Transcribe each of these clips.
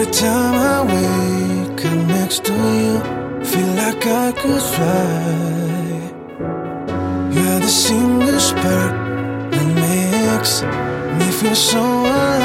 Every time I wake up next to you, feel like I could fly. You're the single spark that makes me feel so alive.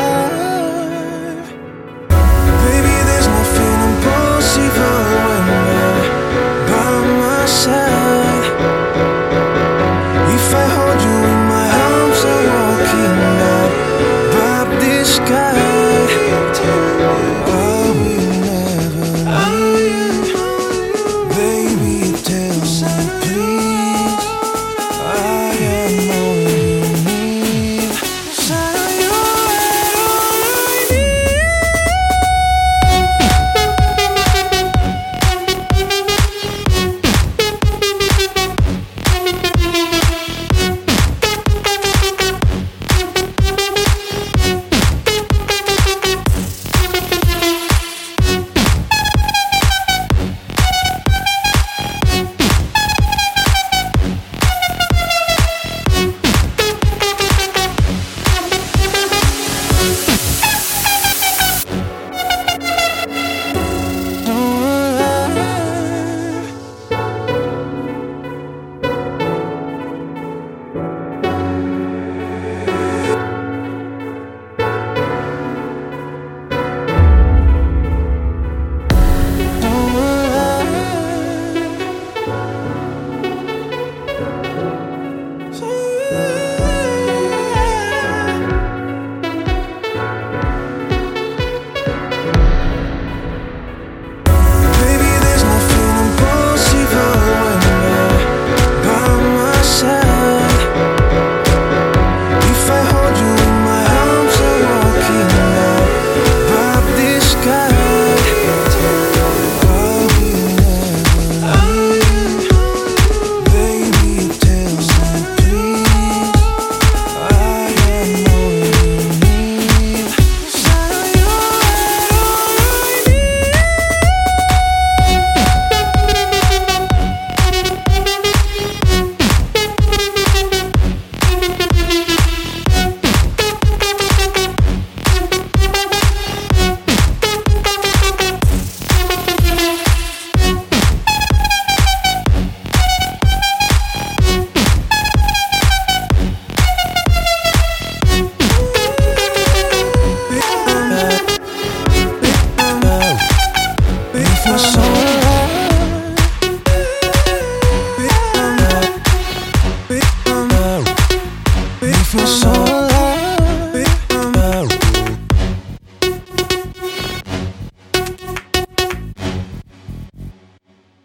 no